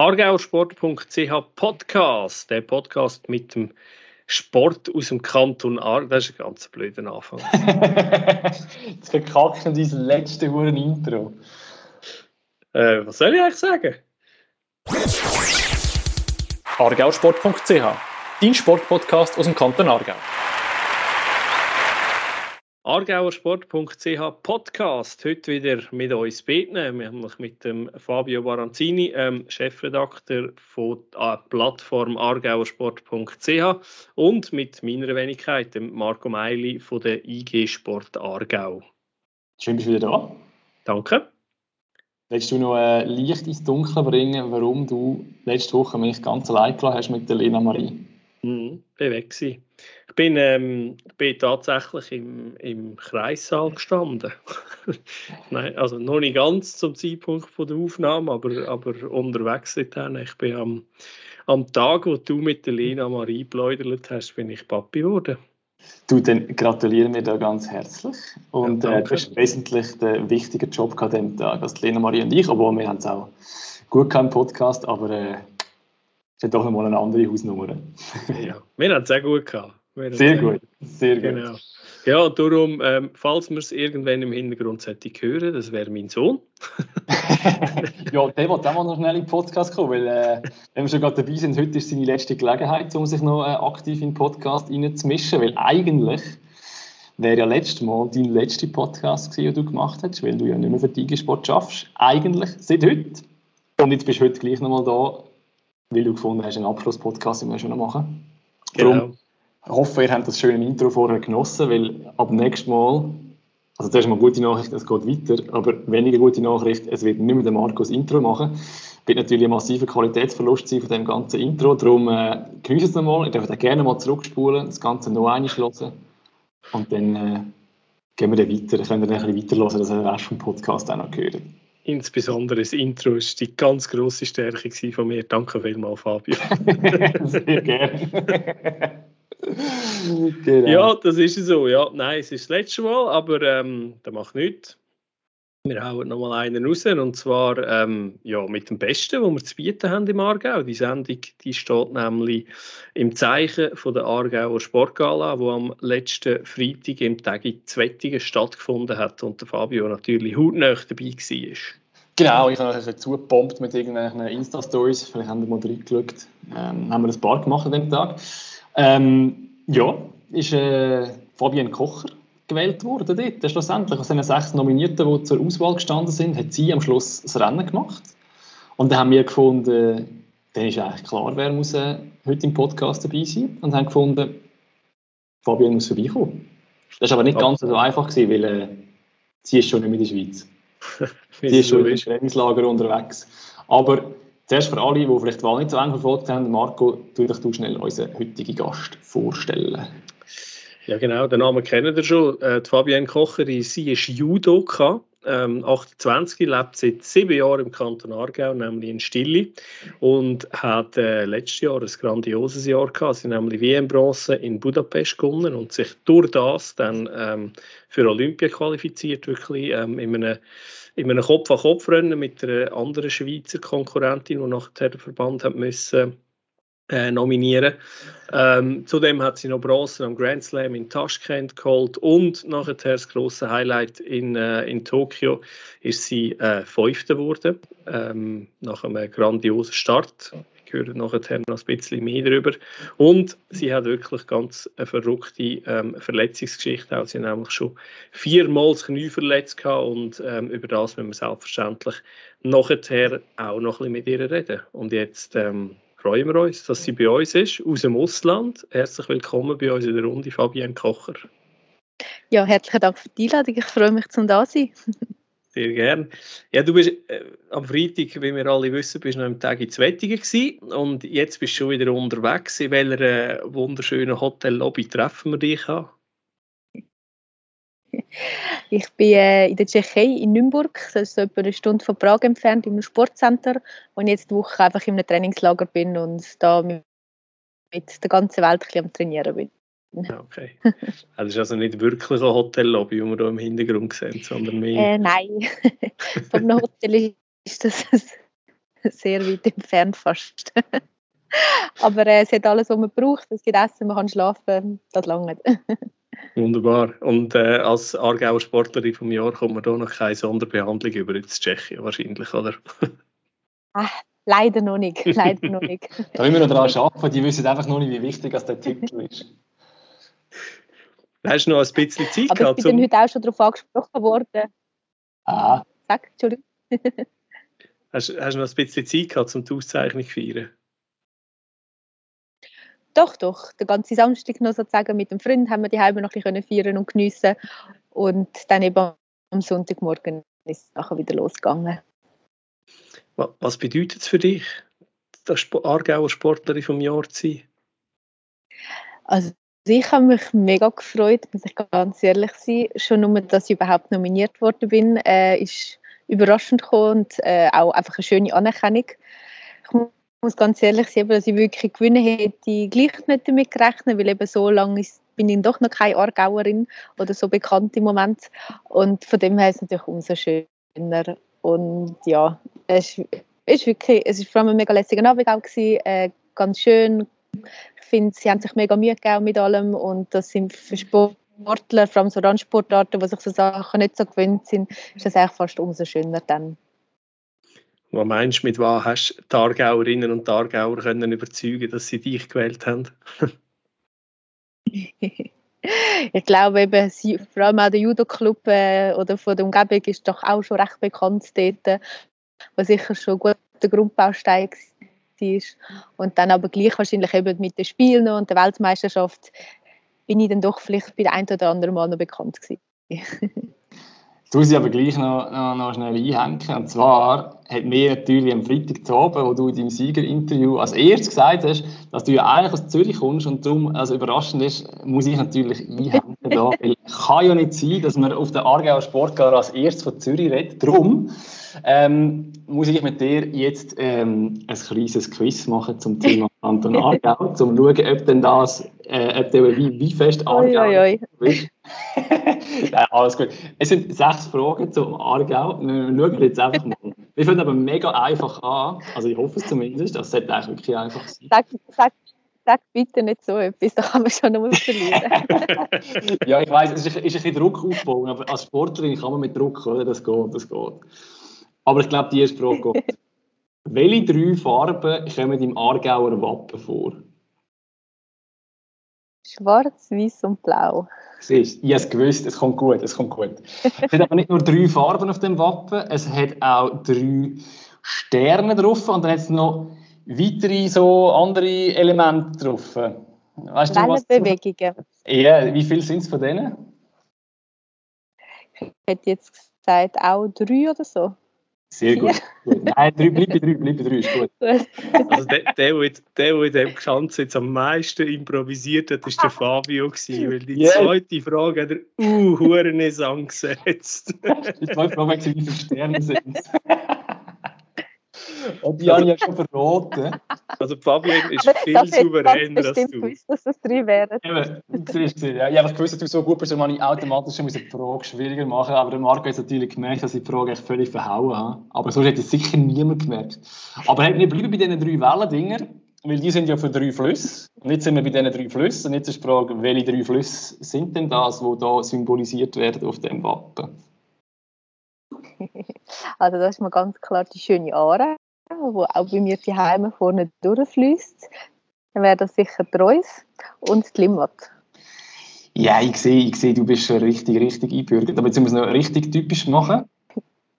Argauersport.ch Podcast, der Podcast mit dem Sport aus dem Kanton Aargau. Das ist ein ganz blöder Anfang. Jetzt verkackst du dieses letzte Huren Intro. Äh, was soll ich eigentlich sagen? Argauersport.ch, dein Sportpodcast aus dem Kanton Aargau. Argauersport.ch Podcast. Heute wieder mit uns beten, nämlich mit dem Fabio Baranzini, ähm, Chefredakteur von der Plattform argauersport.ch und mit meiner Wenigkeit, dem Marco Meili von der IG Sport Aargau. Schön, bist du wieder da. Danke. Willst du noch ein Licht ins Dunkle bringen, warum du letzte Woche mich ganz allein gelassen hast mit der Lena Marie? Mhm, bin weg gewesen. Ich bin, ähm, bin tatsächlich im, im Kreissaal gestanden. Nein, also noch nicht ganz zum Zeitpunkt von der Aufnahme, aber, aber unterwegs seitdem. Ich bin am, am Tag, wo du mit der Lena Marie pläudert hast, bin ich Papi geworden. Du, dann gratulieren wir da ganz herzlich. Und ja, äh, du hast wesentlich den wichtigen Job an dem Tag als Lena Marie und ich, obwohl wir haben es auch gut keinen Podcast, aber äh, es hat doch einmal eine andere Hausnummer. ja, wir haben es sehr gut gehabt. Sehr gut, sehr gut. Genau. Ja, darum, ähm, falls wir es irgendwann im Hintergrund hören, das wäre mein Sohn. ja, der wird auch mal noch schnell in den Podcast kommen, weil, äh, wenn wir schon gerade dabei sind, heute ist seine letzte Gelegenheit, um sich noch äh, aktiv in den Podcast reinzumischen, weil eigentlich wäre ja letztes Mal dein letzter Podcast gewesen, den du gemacht hast, weil du ja nicht mehr für Tigersport schaffst. Eigentlich seit heute. Und jetzt bist du heute gleich nochmal da, weil du gefunden hast, einen Abschlusspodcast müssen wir schon noch machen. Genau. Darum ich hoffe, ihr habt das schöne Intro vorher genossen, weil ab nächstem Mal, also zuerst mal gute Nachricht, es geht weiter, aber weniger gute Nachricht, es wird nicht mehr der Markus Intro machen. Es wird natürlich ein massiver Qualitätsverlust sein von dem ganzen Intro, darum äh, genießt es nochmal, ihr dürft auch gerne mal zurückspulen, das Ganze noch einmal hören und dann äh, gehen wir dann weiter, könnt ihr dann ein bisschen weiterhören, dass ihr den Rest vom Podcast auch noch hört. Insbesondere das Intro war die ganz grosse Stärke von mir. Danke vielmals, Fabio. Sehr gerne. genau. Ja, das ist so. Ja, nein, es ist das letzte Mal, aber ähm, das macht nichts. Wir hauen nochmal einen raus und zwar ähm, ja, mit dem Besten, was wir zu bieten haben im Aargau. Die Sendung die steht nämlich im Zeichen von der Aargauer Sportgala, die am letzten Freitag im Tag in Zwettingen stattgefunden hat und der Fabio natürlich hautnah dabei war. Genau, ich habe euch zugepumpt mit irgendwelchen Insta-Stories. Vielleicht haben wir mal reingeschaut. Ähm, haben wir ein paar gemacht an dem Tag. Ähm, ja, ist äh, Fabienne Kocher gewählt worden dort. Schlussendlich aus den sechs Nominierten, die zur Auswahl gestanden sind, hat sie am Schluss das Rennen gemacht. Und dann haben wir gefunden, dann ist eigentlich klar, wer muss äh, heute im Podcast dabei sein. Und haben gefunden, Fabienne muss vorbeikommen. Das war aber nicht ganz so einfach, gewesen, weil äh, sie ist schon nicht mehr in der Schweiz. sie ist schon im Trainingslager unterwegs. Aber Zuerst für alle, die vielleicht Wahl nicht so eng verfolgt haben, Marco, tu dich du schnell unseren heutigen Gast vorstellen. Ja genau, den Namen kennen ihr schon. Äh, die Fabienne Kocher, sie ist Judoka, ähm, 28, lebt seit sieben Jahren im Kanton Aargau, nämlich in Stille und hat äh, letztes Jahr ein grandioses Jahr gehabt. Sie nämlich WM-Bronze in Budapest gewonnen und sich durch das dann ähm, für Olympia qualifiziert, wirklich ähm, in einem in einem Kopf-an-Kopf-Rennen mit einer anderen Schweizer Konkurrentin, die nachher den Verband hat müssen, äh, nominieren. Ähm, Zudem hat sie noch Bronze am Grand Slam in Taschkent geholt und nachher das große Highlight in, äh, in Tokio ist sie äh, Fünfte geworden, ähm, nach einem grandiosen Start hören nachher noch ein bisschen mehr darüber. Und sie hat wirklich ganz eine verrückte ähm, Verletzungsgeschichte. Auch. Sie hat nämlich schon viermal das Knie verletzt und ähm, über das müssen wir selbstverständlich nachher auch noch ein bisschen mit ihr reden. Und jetzt ähm, freuen wir uns, dass sie bei uns ist, aus dem Ausland. Herzlich willkommen bei uns in der Runde, Fabienne Kocher. Ja, herzlichen Dank für die Einladung. Ich freue mich, zum da sein. Sehr gerne. Ja, du bist äh, am Freitag, wie wir alle wissen, bist noch am Tag in Zwettingen gewesen und jetzt bist du schon wieder unterwegs. In welcher äh, wunderschönen Hotellobby treffen wir dich an? Ich bin äh, in der Tschechei, in Nürnberg, das ist so etwa eine Stunde von Prag entfernt, im Sportcenter, wo ich jetzt die Woche einfach in einem Trainingslager bin und da mit der ganzen Welt ein bisschen am Trainieren bin. Okay. Das ist also nicht wirklich ein Hotellobby, das wir hier im Hintergrund sehen, sondern mehr. Äh, nein, vom Hotel ist das sehr weit entfernt fast. Aber äh, es hat alles, was man braucht. Es gibt Essen, man kann schlafen, das lange. Wunderbar. Und äh, als Aargauer Sportlerin vom Jahr kommt man da noch keine Sonderbehandlung über jetzt Tschechien wahrscheinlich, oder? Ach, leider noch nicht. Leider noch nicht. da müssen wir noch daran arbeiten. Die wissen einfach noch nicht, wie wichtig das der Titel ist. Hast du noch ein bisschen Zeit Aber gehabt? ich bin heute auch schon darauf angesprochen worden. Ah. Sag, Entschuldigung. hast, hast du noch ein bisschen Zeit gehabt, um die Auszeichnung zu feiern? Doch, doch. Den ganzen Samstag noch sozusagen mit dem Freund haben wir die Heime noch ein bisschen feiern und geniessen. Und dann eben am Sonntagmorgen ist es nachher wieder losgegangen. Was bedeutet es für dich, das Aargauer Sportlerin vom Jahr zu sein? Also ich habe mich mega gefreut, muss ich ganz ehrlich sein. Schon nur, dass ich überhaupt nominiert worden bin, äh, ist überraschend gekommen und äh, auch einfach eine schöne Anerkennung. Ich muss ganz ehrlich sagen, dass ich wirklich gewinnen hätte, ich gleich nicht damit gerechnet, weil eben so lange ist, bin ich doch noch keine Aargauerin oder so bekannt im Moment. Und von dem her ist es natürlich umso schöner. Und ja, es ist, wirklich, es ist vor allem ein mega lässiger Abend auch gewesen, äh, ganz schön. Ich finde, sie haben sich mega Mühe gegeben mit allem und das sind für Sportler, vor allem so Randsportarten, die sich so Sachen nicht so gewöhnt sind, ist das eigentlich fast umso schöner dann. Was meinst du, mit was hast du die Aargauerinnen und die Aargauer können überzeugen, dass sie dich gewählt haben? ich glaube eben, vor allem auch der Judo-Club äh, oder von der Umgebung ist doch auch schon recht bekannt dort, was sicher schon ein guter Grundbaustein war. Und dann aber gleich wahrscheinlich eben mit den Spielen und der Weltmeisterschaft bin ich dann doch vielleicht bei der einen oder anderen Mal noch bekannt gewesen. Du sie aber gleich noch, noch, noch schnell einhängen. Und zwar hat mir natürlich am Freitag zu oben, wo du in deinem Siegerinterview als erstes gesagt hast, dass du ja eigentlich aus Zürich kommst und darum, also überraschend ist, muss ich natürlich einhängen. Da, weil kann ja nicht sein, dass man auf der Aargauer Sportgar als erstes von Zürich redet. Darum ähm, muss ich mit dir jetzt ähm, ein kleines Quiz machen zum Thema Kanton Aargau, um zu schauen, ob denn das, äh, ob der, wie, wie fest Aargau oi, oi, oi. ja, alles gut. Es sind sechs Fragen zum Aargau. Wir schauen jetzt einfach mal. Wir fangen aber mega einfach an. Also ich hoffe es zumindest. Das sollte eigentlich wirklich einfach sein. Sag, sag, sag bitte nicht so etwas, da kann man schon noch mal verlieren. ja, ich weiß, es ist, ist ein bisschen Druck aufbauen, aber als Sportlerin kann man mit Druck, oder? Das geht, das geht. Aber ich glaube, die erste Frage geht. Welche drei Farben kommen im Aargauer Wappen vor? Schwarz, Weiß und Blau. Siehst, ich habe es gewusst, es kommt gut, es kommt gut. Es hat aber nicht nur drei Farben auf dem Wappen, es hat auch drei Sterne drauf und dann hat es noch weitere so andere Elemente drauf. Weißt du, was Bewegungen. Ja, wie viele sind es von denen? Ich hätte jetzt gesagt, auch drei oder so. Sehr gut. gut. Nein, drei, bleib bei drei, bleib bei drei, ist gut. Also der, der, der, der in dem Ganzen jetzt am meisten improvisiert hat, war der Fabio, gewesen, weil die yeah. zweite Frage hat er uh, Huren angesetzt. die zweite Frage war, wie viele Sterne sind es? Und die habe ich ja schon verraten. Also Fabian ist viel das souveräner als du. Gewusst, dass das drei wären. Eben, ja, ich habe gewusst, dass du so gut bist, dass ich automatisch schon die Frage schwieriger machen Aber der Marco hat natürlich gemerkt, dass ich die Frage echt völlig verhauen habe. Aber sonst hätte es sicher niemand gemerkt. Aber hey, wir bleiben bei diesen drei Wellendinger, weil die sind ja für drei Flüsse. Und jetzt sind wir bei diesen drei Flüssen. Und jetzt ist die Frage, welche drei Flüsse sind denn das, die hier symbolisiert werden auf dem Wappen? Also das ist mir ganz klar die schöne Aare wo auch bei mir die Heime vorne durchfließt, dann wäre das sicher die Reus und die Limmat. Ja, ich sehe, ich sehe, du bist schon richtig, richtig einbürgert. Aber jetzt müssen wir es noch richtig typisch machen.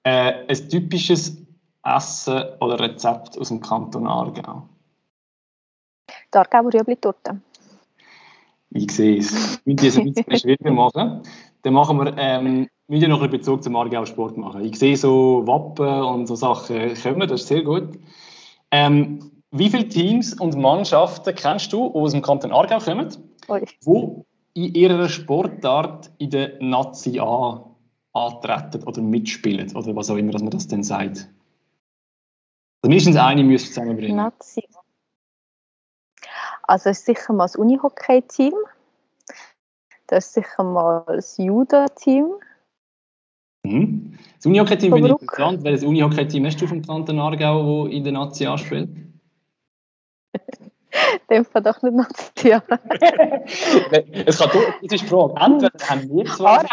Äh, ein typisches Essen oder Rezept aus dem Kanton Aargau. Die Aargauer Rüebli-Torte. Ich sehe es. Wir müssen es ein bisschen schwieriger machen. Dann machen wir ähm, müssen noch einen Bezug zum Aargau Sport machen. Ich sehe so Wappen und so Sachen kommen, das ist sehr gut. Ähm, wie viele Teams und Mannschaften kennst du, die aus dem Kanton Aargau kommen, Oi. wo in ihrer Sportart in der Nazi A antreten oder mitspielen oder was auch immer, dass man das denn sagt? Also mindestens eine müsste zusammenbringen. Nazi. Also ist sicher mal das Unihockey-Team. Das ist sicher mal das Judo-Team Mhm. Das Unihockey-Team finde ich interessant. Welches Unihockey-Team hast du vom Kanton Aargau, das in der Nazi anspielt? Dem Fall doch nicht Nazi. es kann durch, das ist die Frage. Entweder haben wir zwei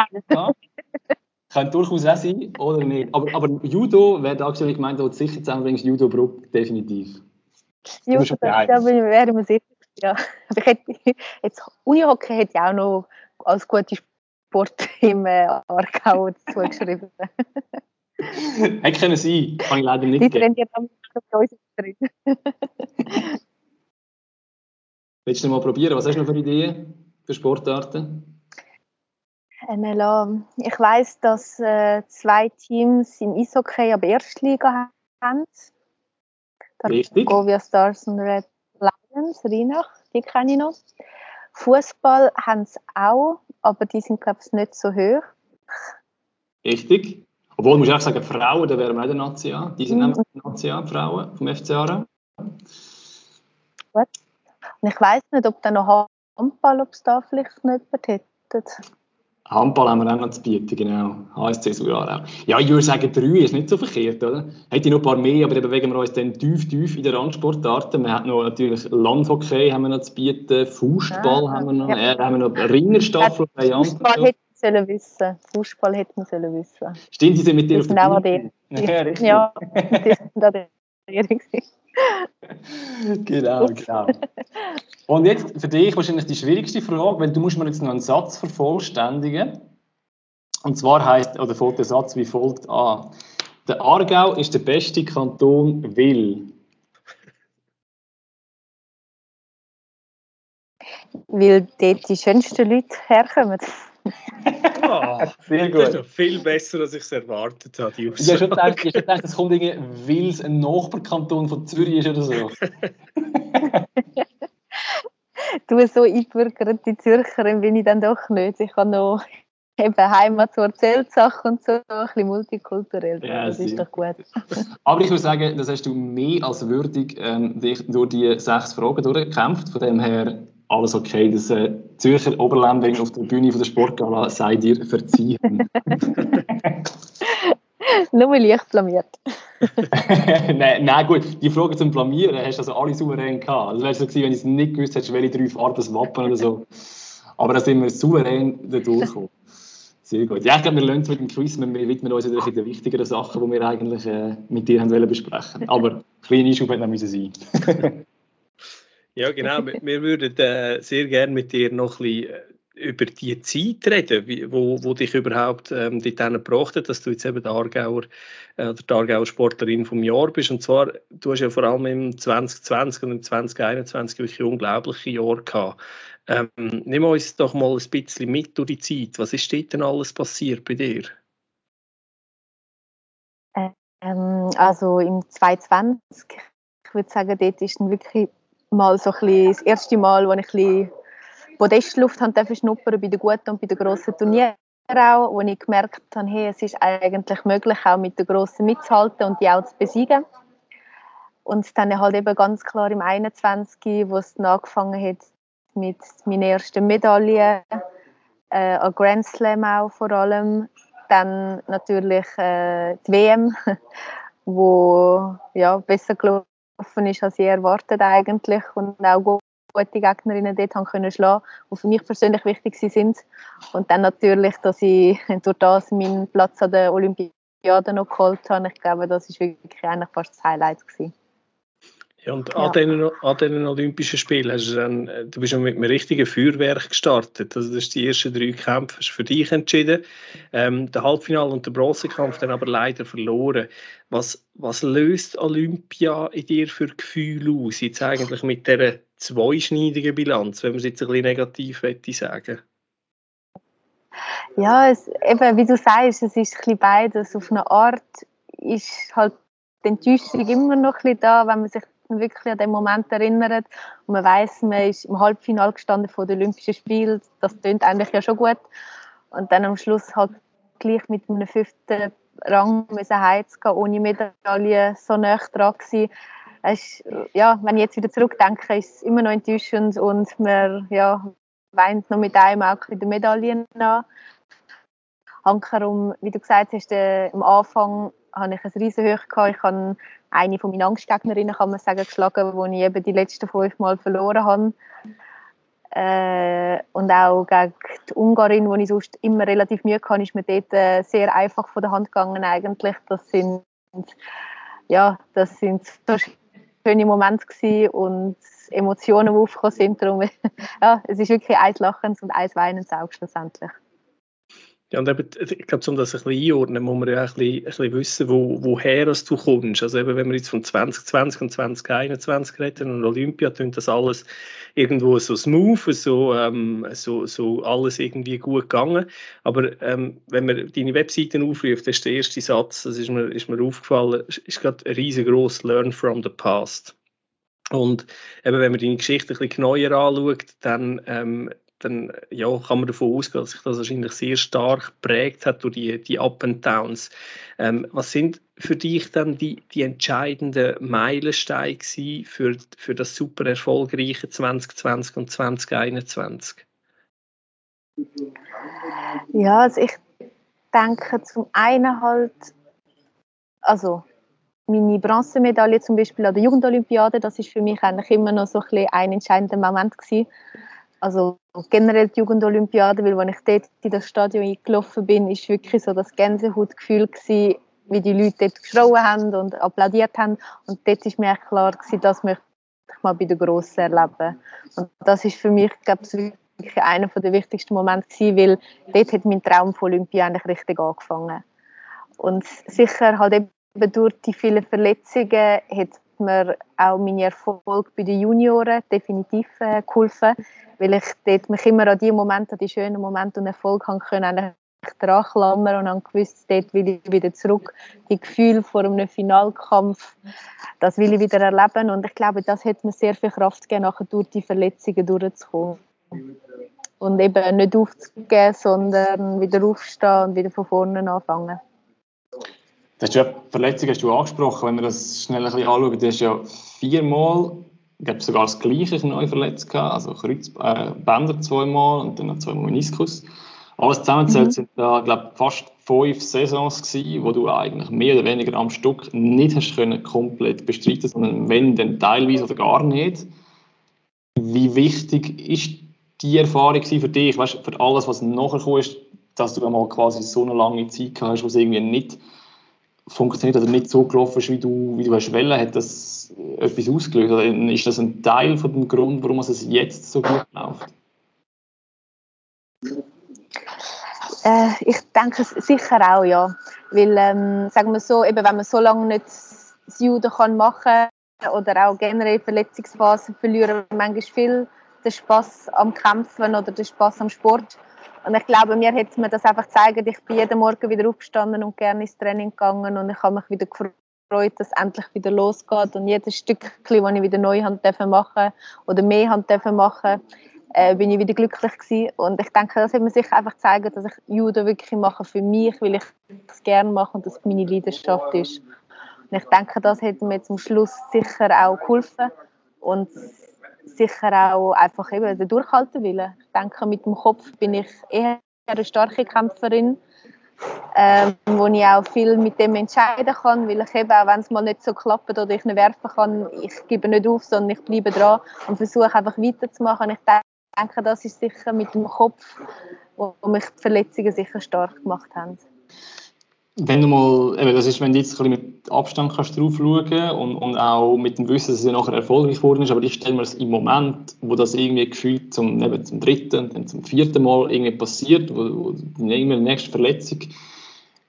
kann durchaus auch sein oder nicht. Aber, aber Judo wäre da aktuell gemeint, du sicher zusammenbringst, Judo Bruck definitiv. Judo, da wäre mir sicher. Ja. Aber ich hätte, jetzt, Unihockey hätte ich auch noch als gute Sport im äh, Aargau zugeschrieben. Hätte können sein, kann ich leider nicht. Die trainieren am uns drin. Willst du noch mal probieren? Was hast du noch für Ideen für Sportarten? NLA. Ich weiß, dass äh, zwei Teams im Eishockey aber Erstliga haben. Der Richtig. Govia Stars und Red Lions, Rheinach, die kenne ich noch. Fußball haben sie auch, aber die sind, glaube ich, nicht so hoch. Richtig. Obwohl, muss ich auch sagen, Frauen, da wären wir auch der Nazi an. Die sind mhm. nämlich die Nazi an, Frauen vom FC Aarau. Gut. Und ich weiß nicht, ob da noch Handball, ob es da vielleicht noch jemand hätte. Handball haben wir auch noch zu bieten, genau. HSC Surarau. Ja, ich würde sagen, drei ist nicht so verkehrt, oder? Hätte ich noch ein paar mehr, aber dann bewegen wir uns dann tief, tief in den Randsportarten. Wir haben noch natürlich Landhockey haben wir noch zu bieten, Fußball ja, haben wir noch, ja. äh, haben wir noch Ringerstaffel bei Fußball hätte man sollen wissen. Fußball hätte man sollen wissen. Stimmt, die sind mit dir auf der Bühne? Ja, die sind da der genau, genau. Und jetzt für dich wahrscheinlich die schwierigste Frage, weil du musst mir jetzt noch einen Satz vervollständigen. Und zwar heißt oder folgt der Satz wie folgt an: Der Aargau ist der beste Kanton, weil weil dort die schönsten Leute herkommen. Oh, Sehr gut. Das ist noch viel besser, als ich es erwartet habe. Die ich habe schon gedacht, ich gedacht es kommt irgendwie, weil es ein Nachbarkanton von Zürich ist oder so. du, so eingebürgerte Zürcherin bin ich dann doch nicht. Ich habe noch eben Heimat so Erzählsachen und so, ein bisschen multikulturell. Ja, das ist doch gut. Aber ich würde sagen, das hast du mehr als würdig ähm, dich durch die sechs Fragen durchgekämpft. Von dem her alles okay. Das äh, Zürcher Oberländering auf der Bühne von der Sportgala sei dir verziehen. Nur leicht blamiert. nein, nein, gut. Die Frage zum Blamieren hast du also alle souverän gehabt. Das wäre so gewesen, wenn ich es nicht gewusst hätte, welche drei Farben das Wappen oder so. Aber da sind wir souverän durchgekommen. Sehr gut. Ja, ich glaube, wir lernen mit dem Quiz, wir widmen uns natürlich den wichtigeren Sachen, die wir eigentlich äh, mit dir haben wollen besprechen. Aber kleine Einschub hätte noch sein Ja, genau. wir würden äh, sehr gerne mit dir noch ein bisschen äh, über die Zeit reden, wie, wo, wo dich überhaupt ähm, dorthin gebracht hat, dass du jetzt eben der Aargauer, äh, die Aargauer Sportlerin vom Jahr bist. Und zwar, du hast ja vor allem im 2020 und im 2021 wirklich unglaubliche Jahre gehabt. Ähm, nimm uns doch mal ein bisschen mit durch die Zeit. Was ist dort denn alles passiert bei dir? Ähm, also im 2020, ich würde sagen, dort ist wirklich mal so ein das erste Mal, wo ich ein bisschen Podestluft habe schnuppern bei den guten und bei den grossen Turnieren auch, wo ich gemerkt habe, hey, es ist eigentlich möglich, auch mit den Grossen mitzuhalten und die auch zu besiegen. Und dann halt eben ganz klar im 21, wo es dann angefangen hat mit meiner ersten Medaille, äh, an Grand Slam auch vor allem. Dann natürlich äh, die WM, wo ja, besser gelaufen offen ist, als ich erwartet eigentlich und auch gute Gegnerinnen dort haben können schlagen, die für mich persönlich wichtig sind. Und dann natürlich, dass ich durch das meinen Platz an der Olympiade noch geholt habe. Ich glaube, das ist wirklich eigentlich fast das Highlight gewesen. Ja, und ja. An, den, an den Olympischen Spielen hast du dann, äh, du bist mit einem richtigen Feuerwerk gestartet. Also das ist die ersten drei Kämpfe hast für dich entschieden. Ähm, der Halbfinale und der Bronzekampf dann aber leider verloren. Was, was löst Olympia in dir für Gefühle aus? Jetzt eigentlich mit dieser zweischneidigen Bilanz, wenn man es jetzt ein bisschen negativ möchte sagen Ja, es, eben, wie du sagst, es ist ein bisschen beides. Auf eine Art ist halt die Enttäuschung immer noch ein bisschen da, wenn man sich wirklich an den Moment erinnert und man weiß, man ist im Halbfinale gestanden vor den Olympischen Spielen, das klingt eigentlich ja schon gut und dann am Schluss halt gleich mit einem fünften Rang müssen heimzugehen, ohne Medaille so nah dran. Ist, ja, wenn ich jetzt wieder zurückdenke, ist es immer noch enttäuschend und man ja, weint noch mit einem Auge in der Medaille nach. Hankerum, wie du gesagt hast, äh, am Anfang hatte ich ein riesen Höch gehabt. Ich habe eine von meinen Angstgegnerinnen, kann man sagen, geschlagen, wo ich eben die letzten fünf Mal verloren habe. Äh, und auch gegen die Ungarin, wo ich sonst immer relativ Mühe hatte, ist mir dort äh, sehr einfach von der Hand gegangen eigentlich. Das sind, ja, das sind so schöne Momente gewesen und Emotionen, die aufgekommen sind. Darum, ja, es ist wirklich ein Lachens und ein Weinens auch schlussendlich. Ja, und eben, ich glaube, um das ein bisschen einordnen, muss man ja auch ein bisschen, ein bisschen wissen, wo, woher du kommst. Also eben, wenn wir jetzt von 2020 und 2021 reden und Olympia, dann das alles irgendwo so smooth, so, ähm, so, so alles irgendwie gut gegangen. Aber ähm, wenn man deine Webseiten aufruft, das ist der erste Satz, das ist mir, ist mir aufgefallen, ist gerade ein riesengroßes Learn from the past. Und eben, wenn man deine Geschichte ein bisschen neuer anschaut, dann ähm, dann ja, kann man davon ausgehen, dass sich das wahrscheinlich sehr stark prägt hat durch die, die Up and Downs. Ähm, was sind für dich dann die, die entscheidenden Meilensteine für, für das super erfolgreiche 2020 und 2021? Ja, also ich denke zum einen halt, also meine Bronzemedaille zum Beispiel an der Jugendolympiade, das ist für mich eigentlich immer noch so ein, ein entscheidender Moment gewesen also generell die Jugendolympiade, weil als ich dort in das Stadion eingelaufen bin, ist wirklich so das Gänsehautgefühl gewesen, wie die Leute dort geschrien haben und applaudiert haben. Und dort ist mir klar gewesen, das möchte ich mal bei den Grossen erleben. Und das ist für mich, glaube ich, wirklich einer der wichtigsten Momente gewesen, weil dort hat mein Traum von Olympia eigentlich richtig angefangen. Und sicher halt eben durch die vielen Verletzungen hat mir auch meine Erfolg bei den Junioren definitiv äh, geholfen, weil ich dort mich immer an die Momente, an die schönen Momente und Erfolg haben können, dran und dann gewusst, dort will ich wieder zurück. Die Gefühle vor einem Finalkampf, das will ich wieder erleben und ich glaube, das hat mir sehr viel Kraft gegeben, nachher durch die Verletzungen durchzukommen. Und eben nicht aufzugeben, sondern wieder aufstehen und wieder von vorne anfangen. Das ist ja Verletzung hast du angesprochen, wenn wir das schnell ein bisschen anschauen, du hast ja viermal, ich glaube sogar das gleiche neu verletzt gehabt, also Kreuz, äh, Bänder zweimal und dann noch zweimal Meniskus. Alles zusammenzählt mhm. sind da, glaube fast fünf Saisons gewesen, wo du eigentlich mehr oder weniger am Stück nicht hast können komplett bestreiten, sondern wenn dann teilweise oder gar nicht. Wie wichtig ist die Erfahrung für dich, weißt, für alles, was nachher kommt, dass du einmal quasi so eine lange Zeit gehabt hast, wo es irgendwie nicht funktioniert oder nicht so gelaufen ist, wie du, wie du hast wollen, hat das etwas ausgelöst? Oder ist das ein Teil von dem Grund, warum es jetzt so gut läuft? Äh, ich denke sicher auch, ja. Weil, ähm, sagen wir so, eben, wenn man so lange nicht das Judo kann machen oder auch generell Verletzungsphasen verlieren manchmal viel den Spaß am Kämpfen oder den Spaß am Sport. Und ich glaube, mir hat mir das einfach gezeigt, ich bin jeden Morgen wieder aufgestanden und gerne ins Training gegangen und ich habe mich wieder gefreut, dass es endlich wieder losgeht und jedes Stück, das ich wieder neu machen machen oder mehr machen machen äh, bin ich wieder glücklich gewesen. Und ich denke, das hat mir sicher einfach gezeigt, dass ich Judo wirklich mache für mich, weil ich es gerne mache und das meine Leidenschaft ist. Und ich denke, das hat mir zum Schluss sicher auch geholfen und sicher auch einfach eben der Durchhaltewille. Ich denke, mit dem Kopf bin ich eher eine starke Kämpferin, ähm, wo ich auch viel mit dem entscheiden kann, weil ich eben auch, wenn es mal nicht so klappt oder ich nicht werfen kann, ich gebe nicht auf, sondern ich bleibe dran und versuche einfach weiterzumachen. Ich denke, das ist sicher mit dem Kopf, wo mich die Verletzungen sicher stark gemacht haben wenn du mal, eben, das ist, wenn du jetzt ein bisschen mit Abstand kannst drauf schauen und, und auch mit dem Wissen, dass es ja nachher erfolgreich geworden ist, aber ich stelle mir das im Moment, wo das irgendwie gefühlt zum, eben zum dritten dann zum vierten Mal irgendwie passiert, wo, wo du irgendwie die nächste Verletzung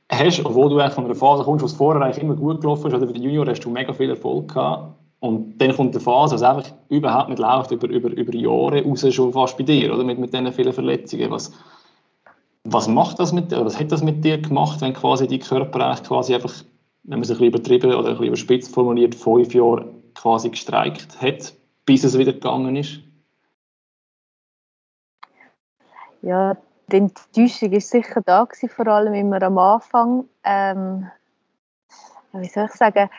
hast, obwohl du eigentlich von einer Phase kommst, wo es vorher eigentlich immer gut gelaufen ist, oder bei den Junior hast du mega viel Erfolg gehabt. Und dann kommt eine Phase, wo einfach überhaupt nicht läuft, über, über, über Jahre raus schon fast bei dir, oder? Mit, mit diesen vielen Verletzungen, was was macht das mit dir, was hat das mit dir gemacht, wenn quasi die Körper quasi einfach, wenn man es ein bisschen übertrieben oder ein bisschen überspitzt formuliert, fünf Jahre quasi gestreikt hat, bis es wieder gegangen ist? Ja, die Enttäuschung war sicher da, gewesen, vor allem immer am Anfang. Ähm, wie soll ich sagen,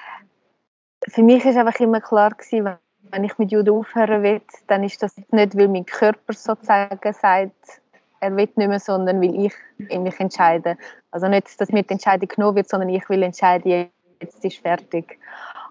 für mich war einfach immer klar, gewesen, wenn ich mit Judo aufhören will, dann ist das nicht, weil mein Körper sozusagen sagt, er will nicht mehr, sondern will ich mich entscheiden. Also nicht, dass mir die Entscheidung genommen wird, sondern ich will entscheiden, jetzt ist fertig.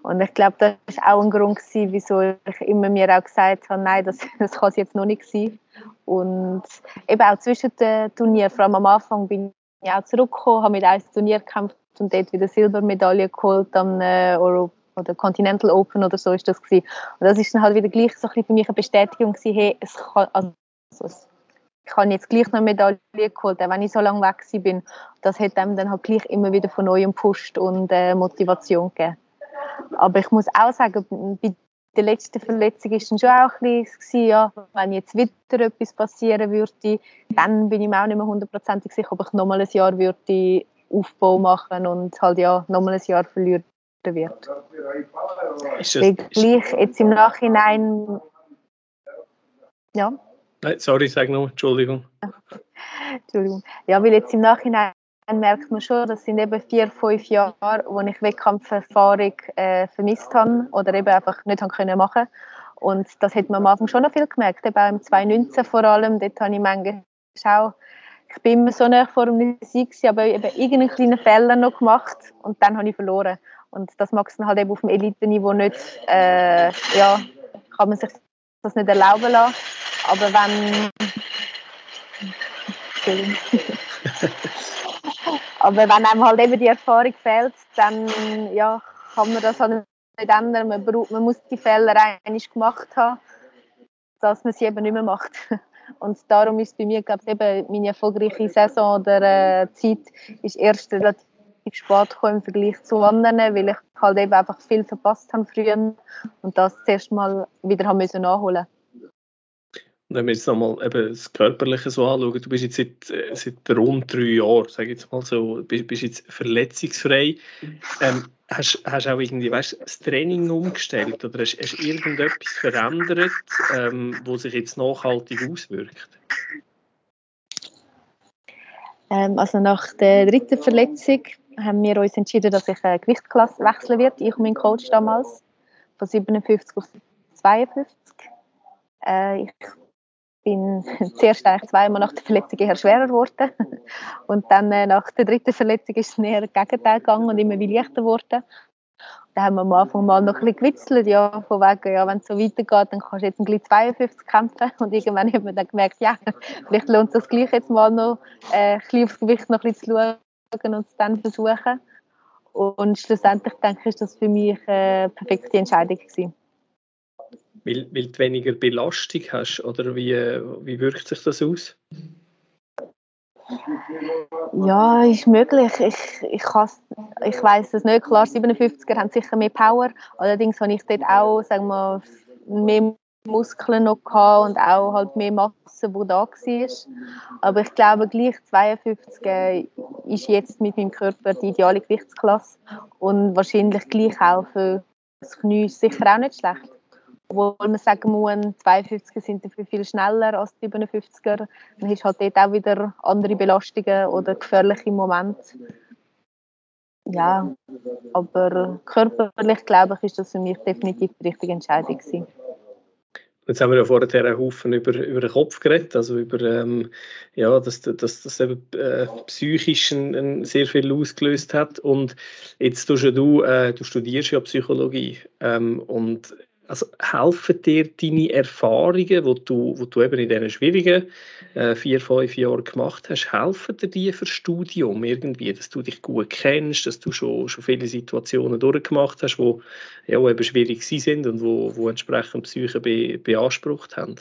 Und ich glaube, das war auch ein Grund, gewesen, wieso ich immer mir auch gesagt habe, nein, das, das kann es jetzt noch nicht sein. Und eben auch zwischen den Turnieren, vor allem am Anfang bin ich auch zurückgekommen, habe mit einem Turnier gekämpft und dort wieder Silbermedaille geholt am Euro oder Continental Open oder so ist das gewesen. Und das ist dann halt wieder gleich so ein bisschen für mich eine Bestätigung gewesen, hey, es kann, also, ich habe jetzt gleich noch eine Medaille geholt, auch wenn ich so lange weg bin. Das hat einem dann halt gleich immer wieder von neuem gepusht und äh, Motivation gegeben. Aber ich muss auch sagen, bei der letzten Verletzung war es schon auch ein bisschen, ja, wenn jetzt wieder etwas passieren würde, dann bin ich mir auch nicht mehr hundertprozentig sicher, ob ich nochmal ein Jahr würde Aufbau machen und halt ja nochmal ein Jahr verlieren wird. Ist das, gleich jetzt im Nachhinein ja. Nein, sorry, sag noch, Entschuldigung. Entschuldigung. Ja, weil jetzt im Nachhinein merkt man schon, das sind eben vier, fünf Jahre, wo ich Wettkampferfahrung äh, vermisst habe oder eben einfach nicht haben können machen Und das hat man am Anfang schon noch viel gemerkt, eben auch im 2019 vor allem, dort habe ich manchmal auch, ich bin immer so nah vor dem Sieg aber eben irgendeinen kleinen Fehler noch gemacht und dann habe ich verloren. Und das mag es dann halt eben auf dem Elite-Niveau nicht, äh, ja, kann man sich das nicht erlauben lassen. Aber wenn, Aber wenn einem halt eben die Erfahrung fehlt, dann ja, kann man das halt nicht ändern. Man, braucht, man muss die Fehler eigentlich gemacht haben, dass man sie eben nicht mehr macht. Und darum ist bei mir, glaube ich, eben meine erfolgreiche Saison oder äh, Zeit ist erst relativ spät gekommen im Vergleich zu anderen, weil ich halt eben einfach viel verpasst habe früher und das zuerst mal wieder haben müssen nachholen wenn wir jetzt nochmal eben das Körperliche so anschauen, du bist jetzt seit, äh, seit rund drei Jahren, sage ich jetzt mal so, bist, bist jetzt verletzungsfrei. Ähm, hast du auch irgendwie, weißt, das Training umgestellt oder hast, du irgendetwas verändert, ähm, wo sich jetzt nachhaltig auswirkt? Ähm, also nach der dritten Verletzung haben wir uns entschieden, dass ich eine Gewichtsklasse wechseln werde, ich und mein Coach damals, von 57 auf 52. Äh, ich bin zuerst eigentlich zweimal nach der Verletzung eher schwerer geworden und dann äh, nach der dritten Verletzung ist es näher Gegenteil gegangen und immer leichter geworden. Da haben wir am Anfang mal noch ein bisschen gewitzelt, ja, von wegen, ja, wenn es so weitergeht, dann kannst du jetzt ein bisschen 52 kämpfen und irgendwann haben wir dann gemerkt, ja, vielleicht lohnt es sich gleich jetzt mal noch äh, ein bisschen aufs Gewicht noch ein bisschen zu schauen und es dann versuchen. Und schlussendlich denke ich, ist das für mich eine perfekte Entscheidung gewesen. Weil, weil du weniger Belastung hast? Oder wie, wie wirkt sich das aus? Ja, ist möglich. Ich, ich, ich weiß es nicht. Klar, 57er haben sicher mehr Power. Allerdings habe ich dort auch sagen wir, mehr Muskeln noch gehabt und auch halt mehr Masse, die da war. Aber ich glaube, gleich 52 ist jetzt mit meinem Körper die ideale Gewichtsklasse. Und wahrscheinlich gleich auch für das Knie sicher auch nicht schlecht. Obwohl man sagen muss, 52er sind dafür viel schneller als die 57er. Dann hast du halt dort auch wieder andere Belastungen oder gefährliche Momente. Ja, aber körperlich, glaube ich, ist das für mich definitiv die richtige Entscheidung gewesen. Jetzt haben wir ja vorher einen Haufen über, über den Kopf geredet, also über, ähm, ja, dass, dass das eben äh, psychisch ein, ein sehr viel ausgelöst hat. Und jetzt tust du, äh, du studierst ja Psychologie ähm, und also helfen dir deine Erfahrungen, die du, die du eben in diesen schwierigen äh, vier, fünf Jahren gemacht hast, helfen dir die für Studium irgendwie, dass du dich gut kennst, dass du schon, schon viele Situationen durchgemacht hast, die ja, eben schwierig sind und wo, wo entsprechend Psyche be, beansprucht haben?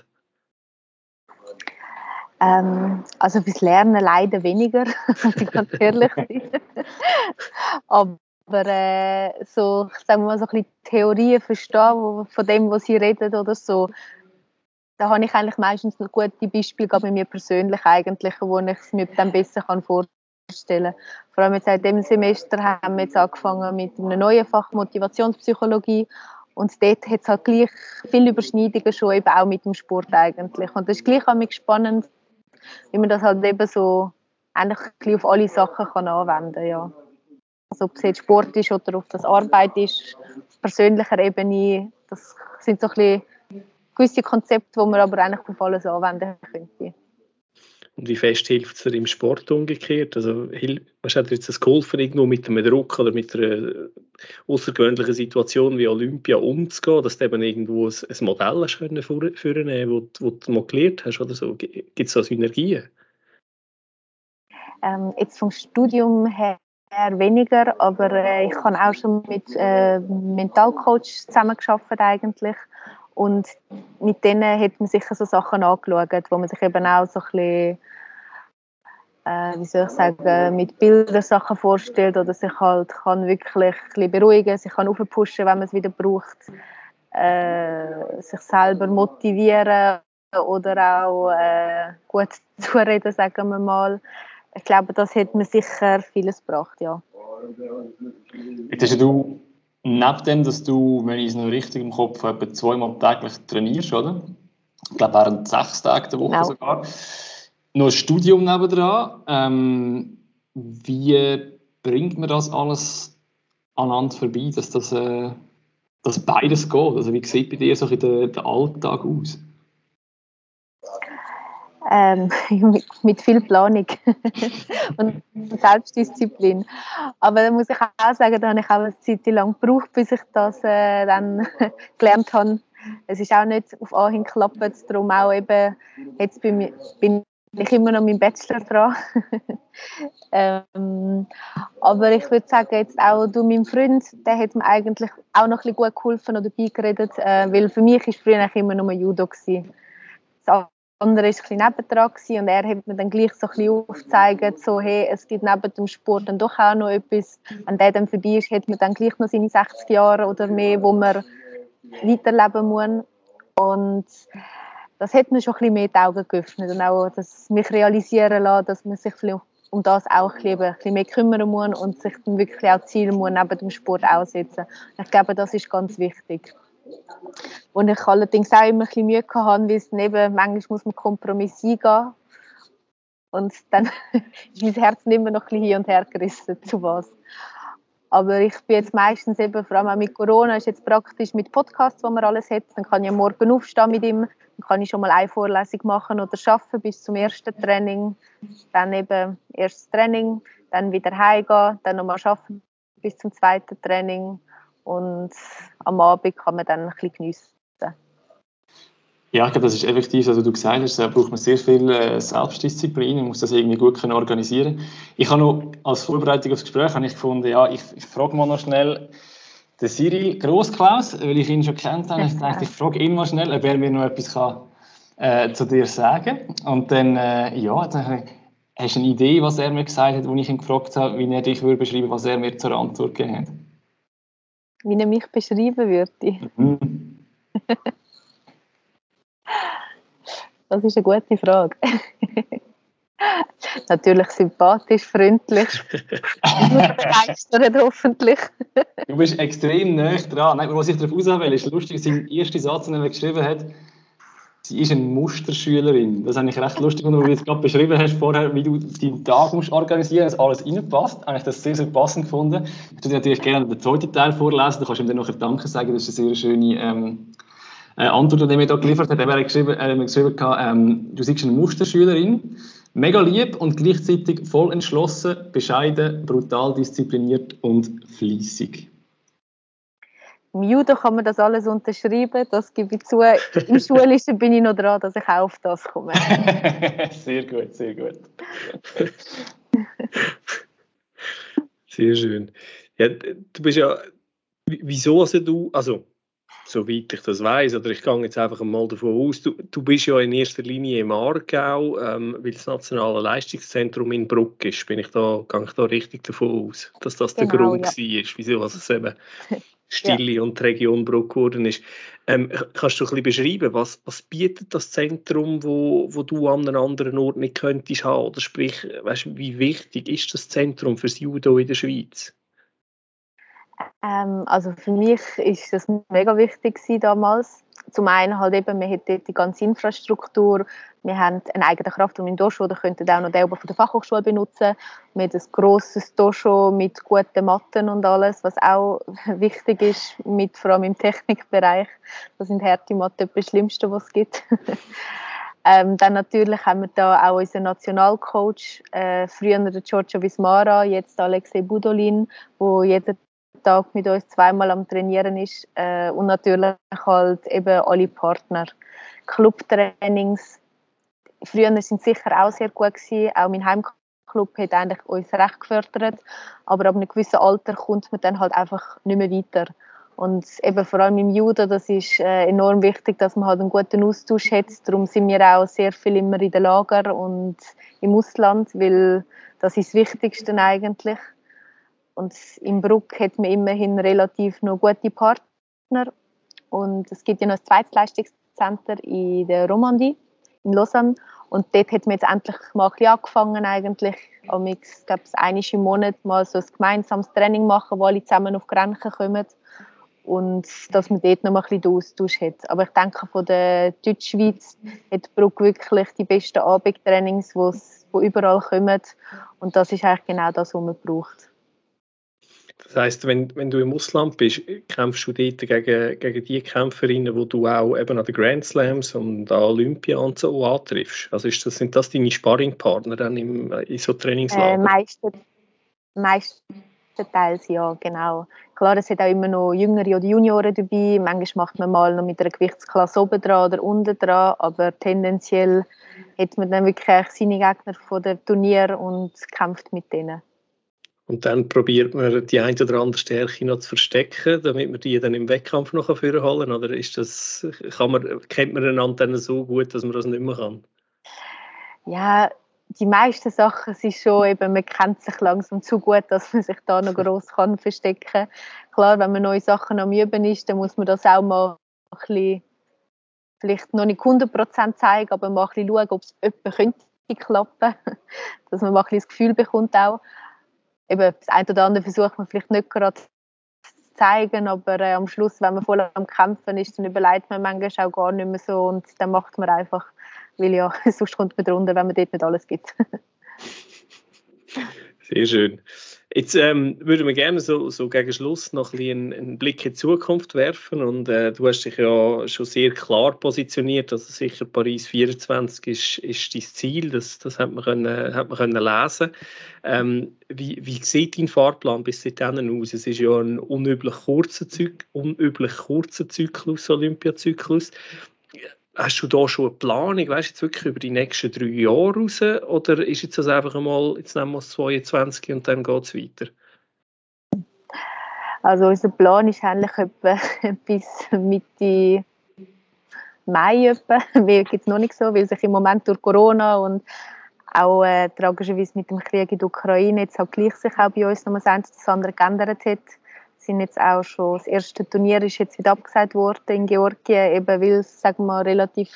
Ähm, also fürs Lernen leider weniger, muss ich ganz ehrlich sein. Aber aber äh, so, ich sage mal, so ein bisschen Theorien verstehen von dem, was sie reden oder so, da habe ich eigentlich meistens noch gute Beispiele, gerade bei mir persönlich eigentlich, wo ich es mir dann besser kann vorstellen kann. Vor allem jetzt seit dem Semester haben wir jetzt angefangen mit einem neuen Fach Motivationspsychologie und dort hat es halt gleich viele Überschneidungen schon eben auch mit dem Sport eigentlich. Und das ist gleich auch spannend, wie man das halt eben so eigentlich auf alle Sachen kann anwenden kann, ja. Also ob es jetzt Sport ist oder ob das Arbeit ist, auf persönlicher Ebene, das sind so ein bisschen gewisse Konzepte, die man aber eigentlich auf alles anwenden könnte. Und wie fest hilft es dir im Sport umgekehrt? Also, was hat dir jetzt das geholfen, irgendwo mit einem Druck oder mit einer außergewöhnlichen Situation wie Olympia umzugehen, dass du eben irgendwo ein, ein Modell hast können vornehmen, wo, wo du mal gelernt hast oder so? Gibt es da Synergien? Ähm, jetzt vom Studium her weniger, aber äh, ich habe auch schon mit äh, Mentalcoach zusammengearbeitet eigentlich und mit denen hat man sicher so Sachen angeschaut, wo man sich eben auch so ein bisschen, äh, wie soll ich sagen, mit Bildern Sachen vorstellt oder sich halt kann wirklich ein bisschen beruhigen, sich kann aufpushen, wenn man es wieder braucht, äh, sich selber motivieren oder auch äh, gut zureden, sagen wir mal. Ich glaube, das hat mir sicher vieles gebracht, ja. Jetzt hast du neben dem, dass du, wenn ich es noch richtig im Kopf habe, zweimal täglich trainierst, oder? Ich glaube, während sechs Tagen der Woche genau. sogar. Noch ein Studium nebendran. Ähm, wie bringt man das alles aneinander vorbei, dass das äh, dass beides geht? Also wie sieht bei dir so der, der Alltag aus? Ähm, mit, mit, viel Planung und Selbstdisziplin. Aber da muss ich auch sagen, da habe ich auch eine Zeit lang gebraucht, bis ich das äh, dann gelernt habe. Es ist auch nicht auf Anhieb geklappt, darum auch eben, jetzt bin, bin ich immer noch dem Bachelor dran. ähm, aber ich würde sagen, jetzt auch du, mein Freund, der hat mir eigentlich auch noch ein bisschen gut geholfen oder beigeredet, äh, weil für mich war früher immer nur Judo. Gewesen andere war ein nebendran und er hat mir dann gleich so ein bisschen aufgezeigt, so, hey, es gibt neben dem Sport dann doch auch noch etwas. Wenn der dann vorbei ist, hat man dann gleich noch seine 60 Jahre oder mehr, wo man weiterleben muss. Und das hat mir schon ein bisschen mehr die Augen geöffnet und auch das mich realisieren lassen, dass man sich um das auch ein bisschen, mehr kümmern muss und sich dann wirklich auch Ziele muss neben dem Sport aussetzen. Ich glaube, das ist ganz wichtig. Und ich allerdings auch immer ein bisschen Mühe hatte, weil es eben, manchmal muss man Kompromiss eingehen. Und dann ist mein Herz immer noch ein bisschen hin und her gerissen, zu was. Aber ich bin jetzt meistens eben, vor allem auch mit Corona, ist jetzt praktisch mit Podcasts, wo man alles hat. Dann kann ich am Morgen aufstehen mit ihm, dann kann ich schon mal eine Vorlesung machen oder arbeiten bis zum ersten Training. Dann eben erstes Training, dann wieder heimgehen, dann nochmal arbeiten bis zum zweiten Training und am Abend kann man dann ein bisschen geniessen. Ja, ich glaube, das ist effektiv, also du gesagt hast, da braucht man sehr viel äh, Selbstdisziplin, man muss das irgendwie gut können organisieren Ich habe noch als Vorbereitung aufs Gespräch habe ich gefunden, ja, ich, ich frage mal noch schnell den Cyril Grossklaus, weil ich ihn schon kennt habe. Ich dachte, ich frage ihn mal schnell, ob er mir noch etwas kann, äh, zu dir sagen Und dann, äh, ja, dann hast du eine Idee, was er mir gesagt hat, als ich ihn gefragt habe, wie er dich würde beschreiben, was er mir zur Antwort gegeben hat? Wie er mich beschreiben würde? Mhm. Das ist eine gute Frage. Natürlich sympathisch, freundlich. begeistert hoffentlich. du bist extrem nah dran. Nein, was ich darauf raus will, ist lustig, sein erster Satz, den er geschrieben hat, sie ist eine Musterschülerin. Das habe ich recht lustig, wenn du jetzt gerade beschrieben hast vorher, wie du deinen Tag musst organisieren musst, dass alles reinpasst. Habe ich das sehr, sehr passend gefunden. Ich würde natürlich gerne den zweiten Teil vorlesen, du kannst ihm dann noch Danke sagen, das ist eine sehr schöne ähm, äh, Antwort, die er mir da geliefert hat. Er hat geschrieben, er mir geschrieben ähm, du bist eine Musterschülerin, mega lieb und gleichzeitig voll entschlossen, bescheiden, brutal diszipliniert und fleissig. Im Judo kann man das alles unterschreiben, das gebe ich zu. Im Schulischen bin ich noch dran, dass ich auch auf das komme. sehr gut, sehr gut. sehr schön. Ja, du bist ja, wieso also du, also soweit ich das weiß, oder ich gehe jetzt einfach mal davon aus, du, du bist ja in erster Linie im Aargau, ähm, weil das Nationale Leistungszentrum in Bruck ist. Bin ich da, gehe ich da richtig davon aus, dass das genau, der Grund ja. war, wieso also es eben Stille ja. und die Region Bruck geworden ist. Ähm, kannst du ein bisschen beschreiben, was, was bietet das Zentrum, wo, wo du an einem anderen Ort nicht könntest haben? Oder sprich, weißt, wie wichtig ist das Zentrum für das Judo in der Schweiz? Ähm, also für mich ist das mega wichtig damals. Zum einen halt eben, wir dort die ganze Infrastruktur, wir haben einen eigenen Kraftraum im Dojo, da könnten auch noch den von der Fachhochschule benutzen. Wir haben ein grosses Dojo mit guten Matten und alles, was auch wichtig ist, mit, vor allem im Technikbereich. Das sind harte Matten das Schlimmste, was es gibt. Ähm, dann natürlich haben wir da auch unseren Nationalcoach, äh, früher der Giorgio Vismara, jetzt Alexei Budolin, wo jeden Tag mit uns zweimal am Trainieren ist äh, und natürlich halt eben alle Partner. Clubtrainings, früher sind sicher auch sehr gut gewesen, auch mein Heimclub hat eigentlich uns recht gefördert, aber ab einem gewissen Alter kommt man dann halt einfach nicht mehr weiter. Und eben vor allem im Judo, das ist äh, enorm wichtig, dass man halt einen guten Austausch hat. Darum sind wir auch sehr viel immer in den Lager und im Ausland, weil das ist das Wichtigste eigentlich. Und im Bruck hat man immerhin relativ noch gute Partner. Und es gibt ja noch ein zweites Leistungscenter in der Romandie, in Lausanne. Und dort hat man jetzt endlich mal ein bisschen angefangen, eigentlich, ich glaube, einmal im Monat mal so ein gemeinsames Training machen, wo alle zusammen auf Grenzen kommen und dass man dort noch mal ein Austausch hat. Aber ich denke, von der Deutschschweiz hat Bruck wirklich die besten Abendtrainings, die überall kommen und das ist eigentlich genau das, was man braucht. Das heisst, wenn, wenn du im Ausland bist, kämpfst du dort gegen, gegen die Kämpferinnen, die du auch eben an den Grand Slams und an Olympia und so antriffst? Also ist das, sind das deine Sparringpartner dann im, in so Trainingslager? Äh, meistens, meistens Teils, ja, genau. Klar, es hat auch immer noch Jüngere oder Junioren dabei. Manchmal macht man mal noch mit einer Gewichtsklasse oben dran oder unten dran, aber tendenziell hat man dann wirklich seine Gegner von dem Turnier und kämpft mit denen. Und dann probiert man die eine oder andere Stärke noch zu verstecken, damit man die dann im Wettkampf noch holen kann? Oder ist das, kann man, kennt man einander dann so gut, dass man das nicht mehr kann? Ja, die meisten Sachen sind schon eben, man kennt sich langsam zu gut, dass man sich da noch gross kann verstecken Klar, wenn man neue Sachen am Üben ist, dann muss man das auch mal ein bisschen, vielleicht noch nicht 100% zeigen, aber mal ein bisschen schauen, ob es jemand könnte klappen dass man mal ein bisschen das Gefühl bekommt auch. Eben, das eine oder andere versucht man vielleicht nicht gerade zu zeigen, aber äh, am Schluss, wenn man voll am Kämpfen ist, dann überlegt man manchmal auch gar nicht mehr so und dann macht man einfach weil ja, sonst kommt man drunter, wenn man dort nicht alles gibt. Sehr schön. Jetzt ähm, würden wir gerne so, so gegen Schluss noch ein bisschen einen, Blick in die Zukunft werfen. Und äh, du hast dich ja schon sehr klar positioniert. Also sicher Paris 24 ist, ist dein Ziel. Das, das hat man, können, hat man können lesen. Ähm, wie, wie sieht dein Fahrplan bis dahin aus? Es ist ja ein unüblich kurzer, Zyk unüblich kurzer Zyklus, Olympiazyklus hast du da schon eine Planung, weißt du, jetzt wirklich über die nächsten drei Jahre raus? Oder ist jetzt das einfach einmal, jetzt nehmen wir es 22 und dann geht es weiter? Also unser Plan ist eigentlich etwa bis Mitte Mai etwa. Mehr gibt es noch nicht so, weil sich im Moment durch Corona und auch äh, tragischerweise mit dem Krieg in der Ukraine jetzt halt gleich sich auch bei uns noch mal das andere geändert hat sind jetzt auch schon, das erste Turnier ist jetzt wieder abgesagt worden in Georgien, eben weil es, sagen wir, relativ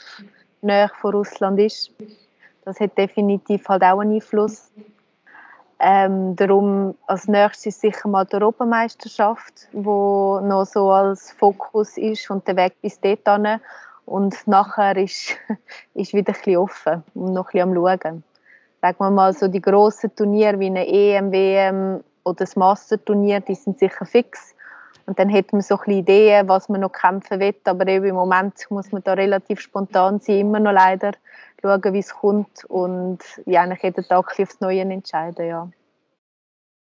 näher von Russland ist. Das hat definitiv halt auch einen Einfluss. Ähm, darum als nächstes sicher mal die Europameisterschaft, wo noch so als Fokus ist und der Weg bis dorthin. Und nachher ist, ist wieder ein bisschen offen und noch ein bisschen am Schauen. Sagen wir mal so die grossen Turniere wie eine EM, WM oder das Masterturnier, die sind sicher fix. Und dann hat man so ein Ideen, was man noch kämpfen will. Aber eben im Moment muss man da relativ spontan sein, immer noch leider. Schauen, wie es kommt und ja, eigentlich jeden Tag aufs Neue entscheiden, ja.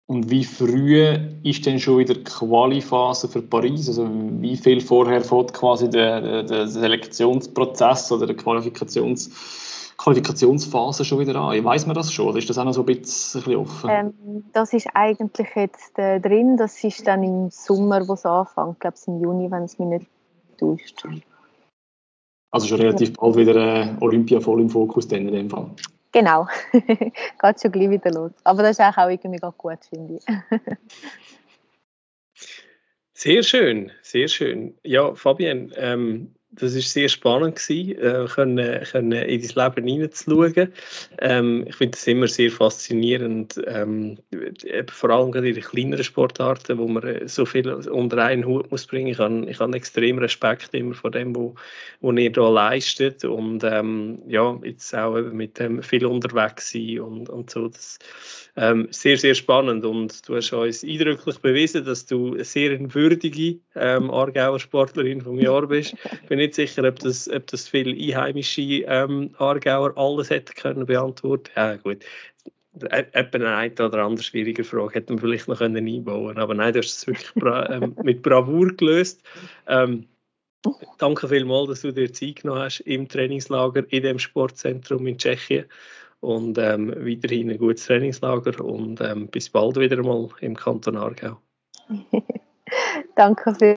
Und wie früh ist denn schon wieder die Qualiphase für Paris? Also wie viel vorher fährt quasi der, der, Selektionsprozess oder der Qualifikations Qualifikationsphase schon wieder an? Weiß man das schon oder ist das auch noch so ein bisschen offen? Ähm, das ist eigentlich jetzt äh, drin. Das ist dann im Sommer, wo es anfängt. Ich glaube, es im Juni, wenn es mich nicht täuscht. Also schon relativ ja. bald wieder äh, Olympia voll im Fokus dann in dem Fall. Genau. Geht schon gleich wieder los. Aber das ist auch irgendwie ganz gut, finde ich. sehr schön, sehr schön. Ja, Fabian, ähm, das ist sehr spannend gewesen, äh, können, können in dein Leben hineinzuschauen. Ähm, ich finde es immer sehr faszinierend, ähm, vor allem in den kleineren Sportarten, wo man äh, so viel unter einen Hut muss bringen. Ich habe, ich habe extrem Respekt immer vor dem, wo, wo ihr da leistet und ähm, ja, jetzt auch mit dem viel unterwegs sein und, und so. Das, ähm, sehr, sehr spannend und du hast uns eindrücklich bewiesen, dass du eine sehr würdige ähm, Aargauer Sportlerin vom Jahr bist. Bin nicht sicher, ob das, ob das viele einheimische ähm, Aargauer alles hätten können beantworten. Ja gut, etwa eine oder andere schwierige Frage hätte man vielleicht noch können einbauen Aber nein, du hast es wirklich bra ähm, mit Bravour gelöst. Ähm, danke vielmals, dass du dir Zeit genommen hast im Trainingslager in dem Sportzentrum in Tschechien. Und ähm, weiterhin ein gutes Trainingslager und ähm, bis bald wieder mal im Kanton Aargau. danke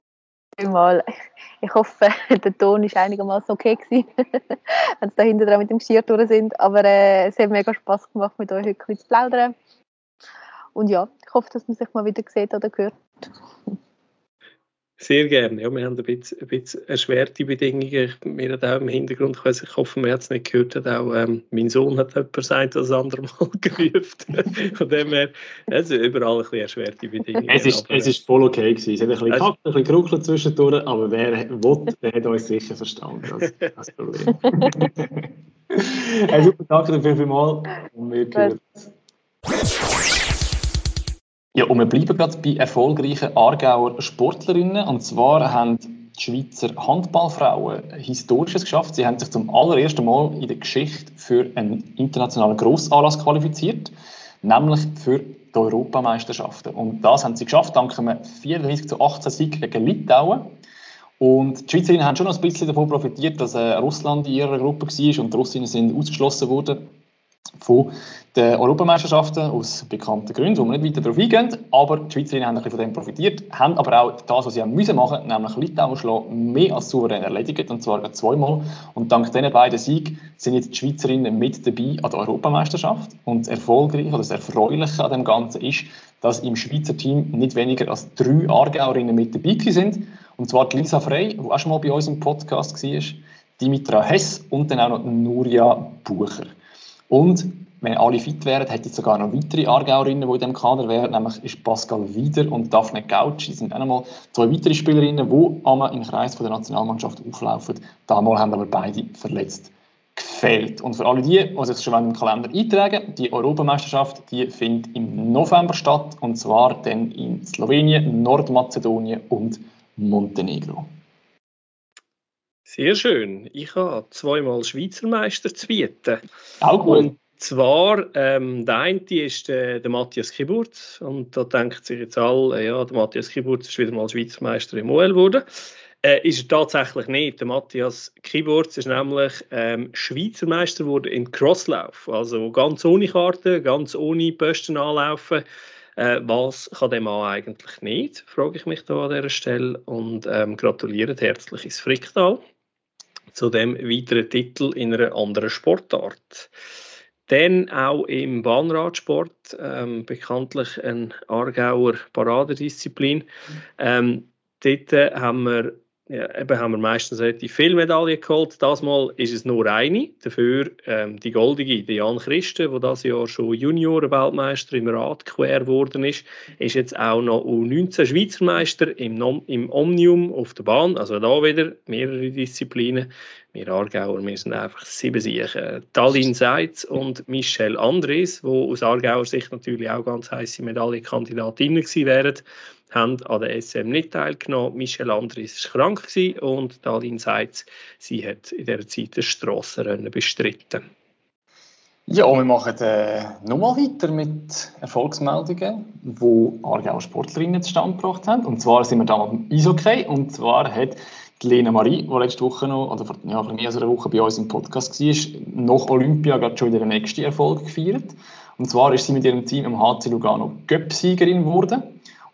vielmals. Ich hoffe, der Ton ist einigermaßen okay wenn sie da hinten dran mit dem Geschirr durch sind. Aber äh, es hat mega Spaß gemacht, mit euch heute zu plaudern. Und ja, ich hoffe, dass man sich mal wieder sieht oder hört. Sehr gerne. Ja, wir haben ein bisschen, ein bisschen erschwerte Bedingungen. Wir haben auch im Hintergrund, ich hoffe, man hat es nicht gehört, hat auch ähm, mein Sohn hat etwas ein das andere Mal gerufen. Von dem her, es sind überall ein bisschen erschwerte Bedingungen. Es ist, aber, es ist voll okay gewesen. Es hat ein bisschen gekackt, ein bisschen geruckelt zwischendurch, aber wer will, der hat uns sicher verstanden. Das, das Problem. hey, super, danke dir vielmals und wir hören ja, und wir bleiben gerade bei erfolgreichen Aargauer Sportlerinnen. Und zwar haben die Schweizer Handballfrauen Historisches geschafft. Sie haben sich zum allerersten Mal in der Geschichte für einen internationalen Grossanlass qualifiziert, nämlich für die Europameisterschaften. Und das haben sie geschafft, dank einem 34 zu 18 Sieg gegen Litauen. Und die Schweizerinnen haben schon ein bisschen davon profitiert, dass äh, Russland in ihrer Gruppe war und die Russinnen sind ausgeschlossen worden von den Europameisterschaften aus bekannten Gründen, wo wir nicht weiter darauf eingehen. Aber die Schweizerinnen haben ein bisschen von dem profitiert, haben aber auch das, was sie haben müssen machen, nämlich Litauen schlagen, mehr als souverän erledigt, und zwar zweimal. Und dank diesen beiden Siegen sind jetzt die Schweizerinnen mit dabei an der Europameisterschaft. Und das Erfolgreiche oder das Erfreuliche an dem Ganzen ist, dass im Schweizer Team nicht weniger als drei Aargauerinnen mit dabei sind. Und zwar Lisa Frey, die auch schon mal bei uns im Podcast war, Dimitra Hess und dann auch noch Nuria Bucher. Und wenn alle fit wären, hätte ich sogar noch weitere Aargauerinnen, die in diesem Kader wären, nämlich ist Pascal Wieder und Daphne Gautsch. Das sind auch nochmal zwei weitere Spielerinnen, die einmal im Kreis der Nationalmannschaft auflaufen. Damals haben aber beide verletzt gefehlt. Und für alle die, die sich schon im Kalender eintragen, die Europameisterschaft, die findet im November statt, und zwar dann in Slowenien, Nordmazedonien und Montenegro. Sehr schön. Ich habe zweimal Schweizer Meister zu bieten. Auch gut. Und zwar, ähm, der eine ist äh, der Matthias Kiburt. Und da denkt sich jetzt alle, ja, der Matthias Kiburt ist wieder mal Schweizer Meister im OL geworden. Äh, ist er tatsächlich nicht. Der Matthias Kiburt ist nämlich ähm, Schweizer Meister geworden im Crosslauf. Also ganz ohne Karte, ganz ohne Posten anlaufen. Äh, was kann der Mann eigentlich nicht, frage ich mich da an dieser Stelle. Und ähm, gratuliere herzlich ins Fricktal zu dem weiteren Titel in einer anderen Sportart. Dann auch im Bahnradsport, ähm, bekanntlich ein Aargauer Paradedisziplin. Ähm, dort haben wir ja, eben haben wir meistens relativ viele Medaillen geholt. Das Mal ist es nur eine. Dafür ähm, die goldige, die Jan Christen, der das Jahr schon Junioren-Weltmeister im Rad quer geworden ist, ist jetzt auch noch U19 Schweizer Meister im, im Omnium auf der Bahn. Also da wieder mehrere Disziplinen. Wir Aargauer, wir sind einfach sieben Siechen. Talin Seitz und Michelle Andres, die aus Aargauer Sicht natürlich auch ganz heiße Medaillenkandidatinnen gewesen wären haben an der SM nicht teilgenommen. Michel Andres war krank und Dalin Seitz, sie hat in dieser Zeit das Strassenrennen bestritten. Ja, wir machen äh, nochmal weiter mit Erfolgsmeldungen, die Aargauer Sportlerinnen zustande gebracht haben. Und zwar sind wir da beim Eishockey. Und zwar hat die Lena Marie, die letzte Woche noch, oder vor, ja, vor mehr als einer Woche bei uns im Podcast war, nach Olympia gerade schon den nächsten Erfolg gefeiert. Und zwar ist sie mit ihrem Team im HC Lugano Göpp-Siegerin geworden.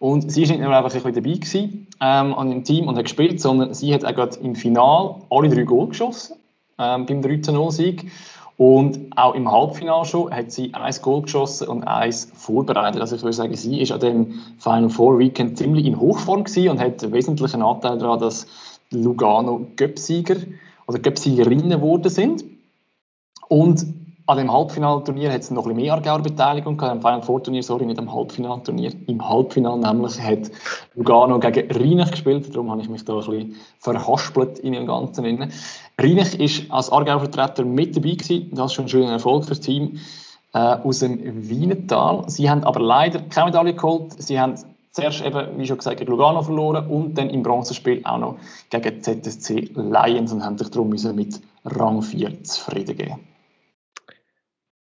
Und sie war nicht nur einfach ein bisschen dabei gewesen, ähm, an dem Team und hat gespielt, sondern sie hat auch gerade im Finale alle drei Goal geschossen, ähm, beim 13-0-Sieg. Und auch im Halbfinale schon hat sie ein Goal geschossen und eins vorbereitet. Also ich würde sagen, sie ist an dem Final Four Weekend ziemlich in Hochform gewesen und hat einen wesentlichen Anteil daran, dass Lugano Göpsieger oder Göpsiegerinnen geworden sind. Und an dem Halbfinalturnier hat es noch ein bisschen mehr Aargauer Beteiligung gehabt, am Final Four Turnier, sorry, nicht am Halbfinalturnier. Im Halbfinal nämlich hat Lugano gegen Rheinich gespielt, darum habe ich mich da ein bisschen verhaspelt in dem Ganzen. Rheinich ist als Aargauer Vertreter mit dabei gewesen, das ist schon ein schöner Erfolg für das Team äh, aus dem Wienertal. Sie haben aber leider keine Medaille geholt, sie haben Zuerst eben, wie schon gesagt, gegen Lugano verloren und dann im Bronzespiel auch noch gegen ZSC Lions und haben sich darum mit Rang 4 zufrieden geben.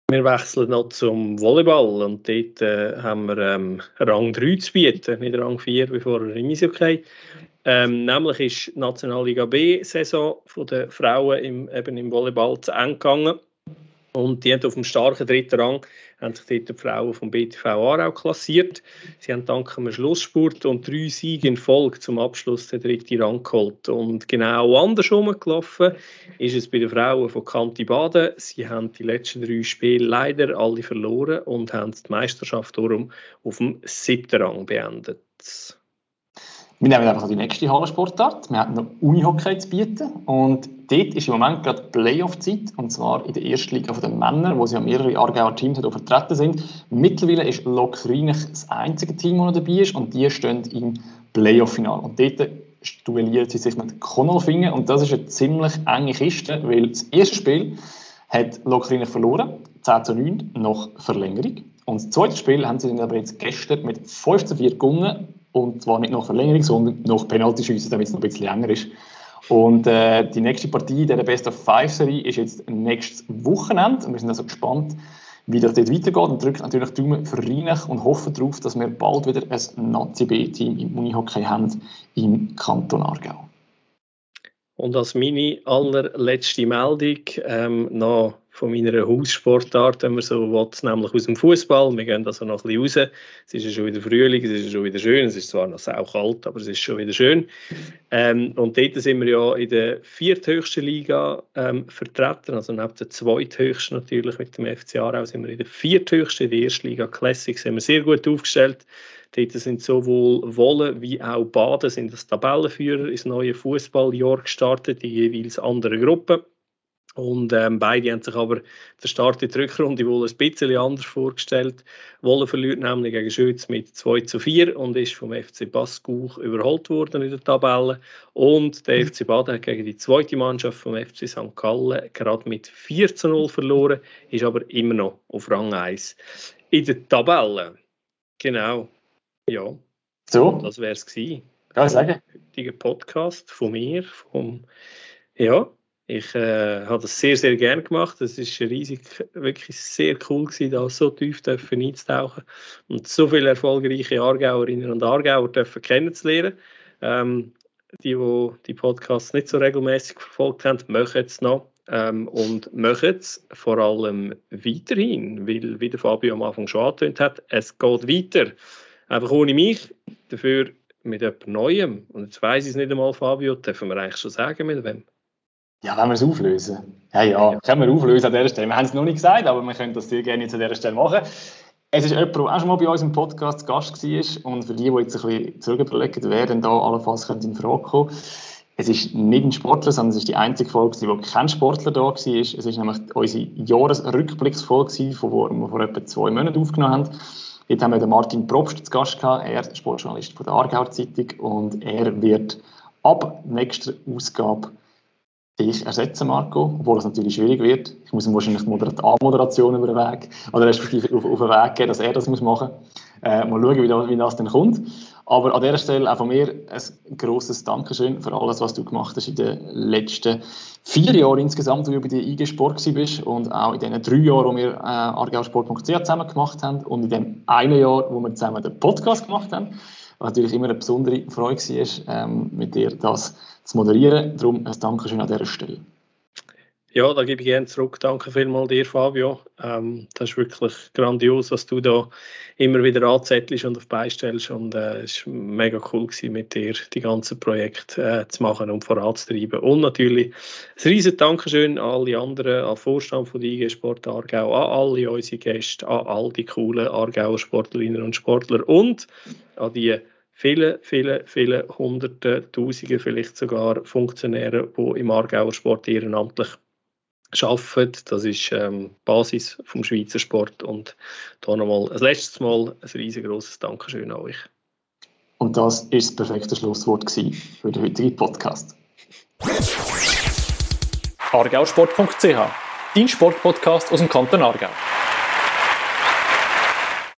Wir wechseln noch zum Volleyball und dort äh, haben wir ähm, Rang 3 zu bieten, nicht Rang 4 wie vorher im Eishockey. Ähm, nämlich ist die Nationalliga B-Saison der Frauen im, eben im Volleyball zu Ende gegangen. Und die haben auf dem starken dritten Rang haben sich dort die Frauen vom BTV Aarau klassiert. Sie haben dank einem Schlussspurt und drei Siegen in Folge zum Abschluss den dritten Rang geholt. Und genau andersrum gelaufen ist es bei den Frauen von Kanti Baden. Sie haben die letzten drei Spiele leider alle verloren und haben die Meisterschaft darum auf dem siebten Rang beendet. Wir nehmen einfach die nächste Hallensportart. Wir haben noch Unihockey zu bieten. Und dort ist im Moment gerade Playoff-Zeit. Und zwar in der ersten Liga der Männer, wo sie ja mehrere Aargauer Teams vertreten sind. Mittlerweile ist Lok Rheinich das einzige Team, das dabei ist. Und die stehen im Playoff-Final. Und dort duelliert sie sich mit Konolfingen. Und das ist eine ziemlich enge Kiste, weil das erste Spiel hat Lok Rheinich verloren. 10 zu 9 nach Verlängerung. Und das zweite Spiel haben sie dann aber jetzt gestern mit 5 zu 4 gewonnen und zwar nicht nach Verlängerung, sondern nach Penaltyschüssen, damit es noch ein bisschen länger ist. Und äh, die nächste Partie der Best of Five Serie ist jetzt nächstes Wochenende. Und wir sind also gespannt, wie das dort weitergeht. Und drücken natürlich Daumen für Rheinach und hoffen darauf, dass wir bald wieder ein Nazi-B-Team im Unihockey haben im Kanton Aargau. Und als meine allerletzte Meldung ähm, noch von meiner Haussportart, wenn man so will, nämlich aus dem Fußball. Wir gehen also noch ein bisschen raus. Es ist ja schon wieder Frühling, es ist schon wieder schön. Es ist zwar noch sehr kalt, aber es ist schon wieder schön. Ähm, und dort sind wir ja in der vierthöchsten Liga ähm, vertreten, also neben der zweithöchsten natürlich mit dem FC Aarau sind wir in der vierthöchsten, in der ersten Liga Classic sind wir sehr gut aufgestellt. Dort sind sowohl Wolle wie auch Baden sind das Tabellenführer ins neue Fußballjahr gestartet, die jeweils andere Gruppen. Und ähm, beide haben sich aber den Start in der Rückrunde wohl ein bisschen anders vorgestellt. Wolle verliert nämlich gegen Schütz mit 2 zu 4 und ist vom FC Baskuch überholt worden in der Tabelle. Und der FC Baden hat gegen die zweite Mannschaft vom FC St. Gallen gerade mit 4 zu 0 verloren, ist aber immer noch auf Rang 1 in der Tabelle. Genau. Ja. So. Das wäre es gewesen. Ja, sagen. Heutiger Podcast von mir, vom, ja, ich äh, habe das sehr, sehr gerne gemacht. Es ist riesig, wirklich sehr cool gewesen, da so tief dürfen einzutauchen und so viele erfolgreiche Aargauerinnen und Aargauer dürfen kennenzulernen. Ähm, die, die die Podcasts nicht so regelmäßig verfolgt haben, machen es noch ähm, und machen es vor allem weiterhin, weil, wie der Fabio am Anfang schon angetönt hat, es geht weiter. Einfach ohne mich, dafür mit jemand Neuem. Und jetzt weiss ich es nicht einmal, Fabio, dürfen wir eigentlich schon sagen, mit wem? Ja, wenn wir es auflösen. Ja, ja, können wir auflösen an dieser Stelle. Wir haben es noch nicht gesagt, aber wir können das sehr gerne zu dieser Stelle machen. Es ist jemand, der auch schon mal bei uns im Podcast zu Gast war. Und für die, die jetzt ein bisschen zurück überlegen, wer denn da allenfalls in Frage kommen es ist nicht ein Sportler, sondern es ist die einzige Folge, wo kein Sportler da war. Es ist nämlich unsere Jahresrückblicksfolge, die wir vor etwa zwei Monaten aufgenommen haben. Dort haben wir den Martin Probst zu Gast gehabt. Er ist Sportjournalist von der Aargauer Zeitung und er wird ab nächster Ausgabe dich ersetzen, Marco, obwohl es natürlich schwierig wird. Ich muss ihm wahrscheinlich die Moderation über den Weg, oder respektive auf, auf den Weg geben, dass er das muss machen muss. Äh, mal schauen, wie das, wie das dann kommt. Aber an dieser Stelle auch von mir ein grosses Dankeschön für alles, was du gemacht hast in den letzten vier Jahren insgesamt, wo du bei der IG Sport bist und auch in den drei Jahren, wo wir äh, argausport.ch zusammen gemacht haben und in dem einen Jahr, wo wir zusammen den Podcast gemacht haben. Was natürlich immer eine besondere Freude war, ähm, mit dir das zu moderieren. Darum ein Dankeschön an dieser Stelle. Ja, da gebe ich gerne zurück. Danke vielmals dir, Fabio. Ähm, das ist wirklich grandios, was du da immer wieder anzettelst und auf beistellst. Und äh, es war mega cool gewesen, mit dir die ganzen Projekte äh, zu machen und voranzutreiben. Und natürlich ein riesen Dankeschön an alle anderen, an Vorstand von IG Sport Aargau, an alle unsere Gäste, an all die coolen Aargauer Sportlerinnen und Sportler und an die viele, viele, viele Hunderte, Tausende, vielleicht sogar Funktionäre, die im Aargauer Sport ehrenamtlich arbeiten. Das ist ähm, die Basis vom Schweizer Sport. Und da nochmal ein letztes Mal ein riesengroßes Dankeschön an euch. Und das ist das perfekte Schlusswort für den heutigen Podcast. argausport.ch, dein Sportpodcast aus dem Kanton Aargau.